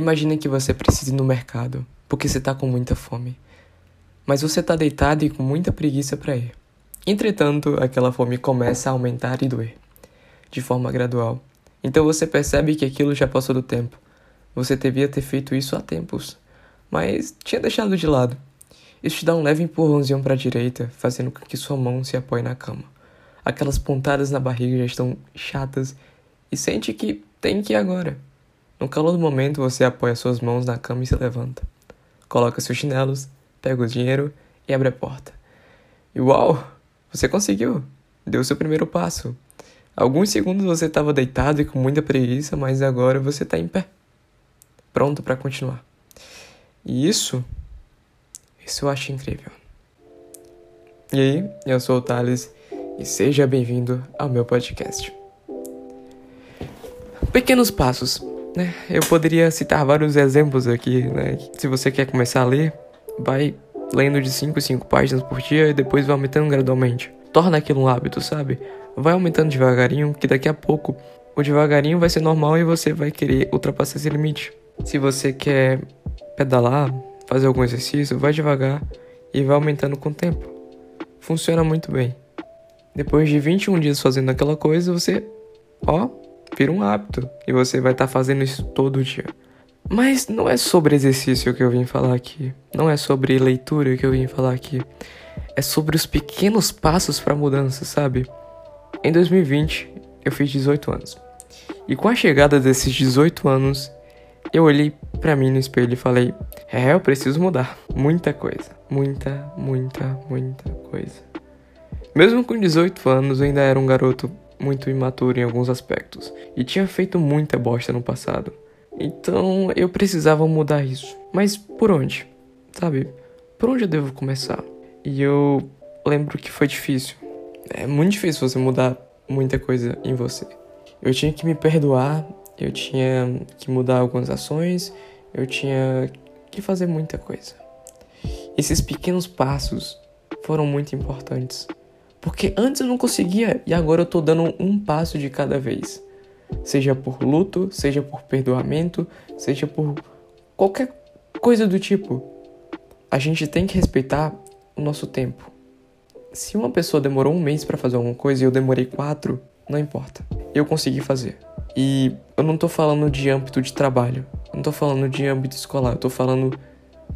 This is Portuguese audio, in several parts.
Imagine que você precisa ir no mercado, porque você está com muita fome. Mas você está deitado e com muita preguiça para ir. Entretanto, aquela fome começa a aumentar e doer, de forma gradual. Então você percebe que aquilo já passou do tempo. Você devia ter feito isso há tempos, mas tinha deixado de lado. Isso te dá um leve empurrãozinho para a direita, fazendo com que sua mão se apoie na cama. Aquelas pontadas na barriga já estão chatas e sente que tem que ir agora. No calor do momento, você apoia suas mãos na cama e se levanta. Coloca seus chinelos, pega o dinheiro e abre a porta. E uau! Você conseguiu! Deu seu primeiro passo. Alguns segundos você estava deitado e com muita preguiça, mas agora você está em pé, pronto para continuar. E isso, isso eu acho incrível. E aí, eu sou o Thales e seja bem-vindo ao meu podcast. Pequenos passos né? Eu poderia citar vários exemplos aqui, né? Se você quer começar a ler, vai lendo de 5 em 5 páginas por dia e depois vai aumentando gradualmente. Torna aquilo um hábito, sabe? Vai aumentando devagarinho, que daqui a pouco o devagarinho vai ser normal e você vai querer ultrapassar esse limite. Se você quer pedalar, fazer algum exercício, vai devagar e vai aumentando com o tempo. Funciona muito bem. Depois de 21 dias fazendo aquela coisa, você, ó, vira um hábito e você vai estar tá fazendo isso todo dia. Mas não é sobre exercício que eu vim falar aqui, não é sobre leitura que eu vim falar aqui. É sobre os pequenos passos para mudança, sabe? Em 2020, eu fiz 18 anos. E com a chegada desses 18 anos, eu olhei para mim no espelho e falei: "É, eu preciso mudar muita coisa, muita, muita, muita coisa". Mesmo com 18 anos, eu ainda era um garoto muito imaturo em alguns aspectos e tinha feito muita bosta no passado. Então eu precisava mudar isso. Mas por onde? Sabe? Por onde eu devo começar? E eu lembro que foi difícil. É muito difícil você mudar muita coisa em você. Eu tinha que me perdoar, eu tinha que mudar algumas ações, eu tinha que fazer muita coisa. Esses pequenos passos foram muito importantes. Porque antes eu não conseguia e agora eu tô dando um passo de cada vez. Seja por luto, seja por perdoamento, seja por qualquer coisa do tipo. A gente tem que respeitar o nosso tempo. Se uma pessoa demorou um mês para fazer alguma coisa e eu demorei quatro, não importa. Eu consegui fazer. E eu não tô falando de âmbito de trabalho, não tô falando de âmbito escolar, eu tô falando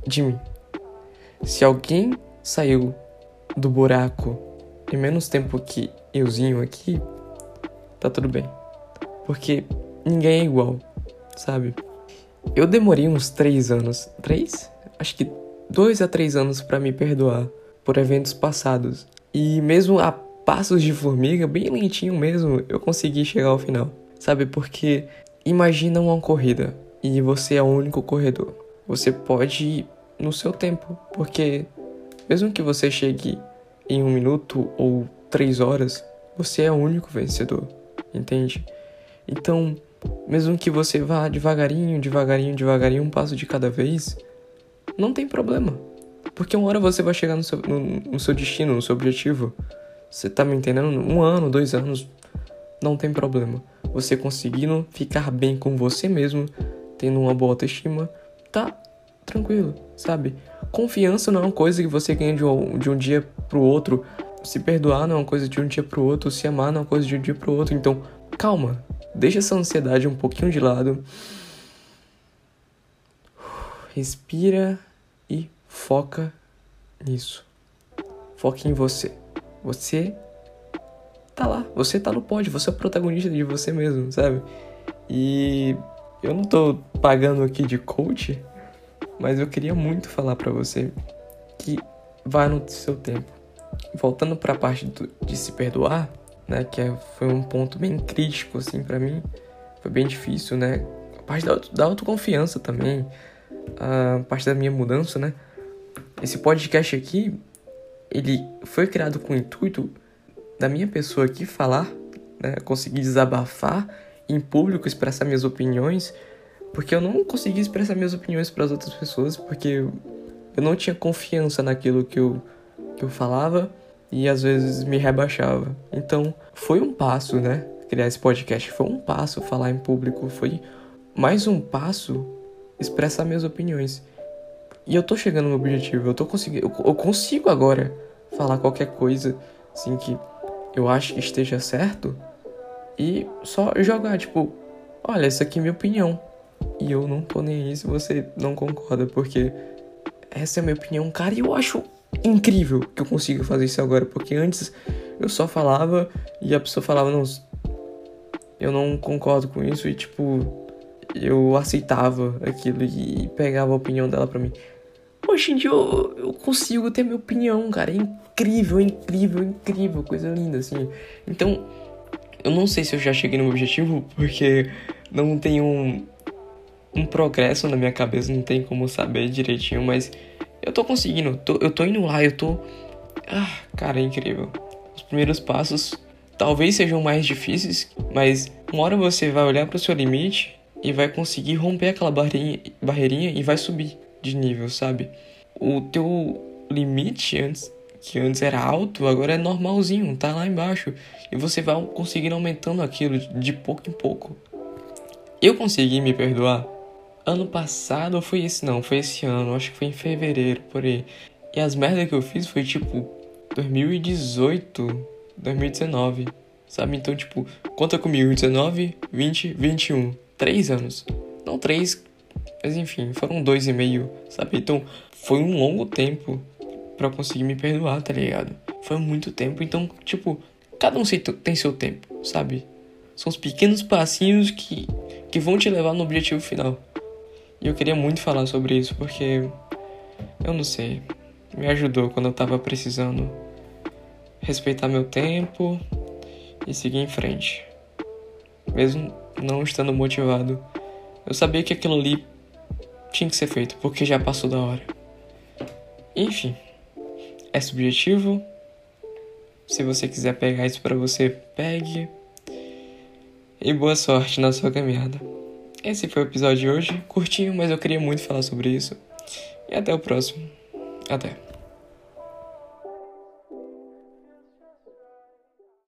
de mim. Se alguém saiu do buraco em menos tempo que euzinho aqui, tá tudo bem. Porque ninguém é igual, sabe? Eu demorei uns três anos, três? Acho que dois a três anos para me perdoar por eventos passados. E mesmo a passos de formiga, bem lentinho mesmo, eu consegui chegar ao final. Sabe? Porque imagina uma corrida e você é o único corredor. Você pode ir no seu tempo, porque mesmo que você chegue em um minuto ou três horas, você é o único vencedor, entende? Então, mesmo que você vá devagarinho, devagarinho, devagarinho, um passo de cada vez, não tem problema. Porque uma hora você vai chegar no seu, no, no seu destino, no seu objetivo. Você tá me entendendo? Um ano, dois anos, não tem problema. Você conseguindo ficar bem com você mesmo, tendo uma boa autoestima, tá tranquilo, sabe? Confiança não é uma coisa que você ganha de um, de um dia pro outro. Se perdoar não é uma coisa de um dia pro outro. Se amar não é uma coisa de um dia pro outro. Então, calma. Deixa essa ansiedade um pouquinho de lado. Respira e foca nisso. Foque em você. Você tá lá. Você tá no pódio. Você é protagonista de você mesmo, sabe? E eu não tô pagando aqui de coach mas eu queria muito falar para você vá no seu tempo. Voltando para a parte do, de se perdoar, né, que é, foi um ponto bem crítico assim para mim, foi bem difícil, né? A parte da, da autoconfiança também, a parte da minha mudança, né? Esse podcast aqui, ele foi criado com o intuito da minha pessoa aqui falar, né, conseguir desabafar em público, expressar minhas opiniões, porque eu não conseguia expressar minhas opiniões para as outras pessoas, porque eu não tinha confiança naquilo que eu, que eu falava e às vezes me rebaixava. Então, foi um passo, né? Criar esse podcast foi um passo, falar em público foi mais um passo expressar minhas opiniões. E eu tô chegando no objetivo, eu tô conseguindo, eu, consigo agora falar qualquer coisa assim que eu acho que esteja certo e só jogar, tipo, olha, essa aqui é minha opinião. E eu não tô nem aí se você não concorda, porque essa é a minha opinião, cara, e eu acho incrível que eu consiga fazer isso agora, porque antes eu só falava e a pessoa falava, não, eu não concordo com isso, e tipo, eu aceitava aquilo e pegava a opinião dela pra mim. Hoje em dia eu, eu consigo ter minha opinião, cara. É incrível, incrível, incrível. Coisa linda, assim. Então, eu não sei se eu já cheguei no meu objetivo, porque não tem um, progresso na minha cabeça, não tem como saber direitinho, mas eu tô conseguindo. Tô, eu tô indo lá, eu tô. Ah, cara, é incrível. Os primeiros passos talvez sejam mais difíceis, mas uma hora você vai olhar para o seu limite e vai conseguir romper aquela barreirinha, barreirinha e vai subir de nível, sabe? O teu limite antes, que antes era alto, agora é normalzinho, tá lá embaixo. E você vai conseguindo aumentando aquilo de pouco em pouco. Eu consegui me perdoar. Ano passado, ou foi esse não, foi esse ano, acho que foi em fevereiro, por aí. E as merdas que eu fiz foi tipo 2018, 2019, sabe? Então, tipo, conta comigo, 19, 20, 21. Três anos. Não três, mas enfim, foram dois e meio, sabe? Então foi um longo tempo para conseguir me perdoar, tá ligado? Foi muito tempo, então, tipo, cada um tem seu tempo, sabe? São os pequenos passinhos que, que vão te levar no objetivo final. E eu queria muito falar sobre isso porque eu não sei, me ajudou quando eu tava precisando respeitar meu tempo e seguir em frente. Mesmo não estando motivado, eu sabia que aquilo ali tinha que ser feito, porque já passou da hora. Enfim, é subjetivo. Se você quiser pegar isso para você, pegue. E boa sorte na sua caminhada. Esse foi o episódio de hoje, curtinho, mas eu queria muito falar sobre isso. E até o próximo. Até.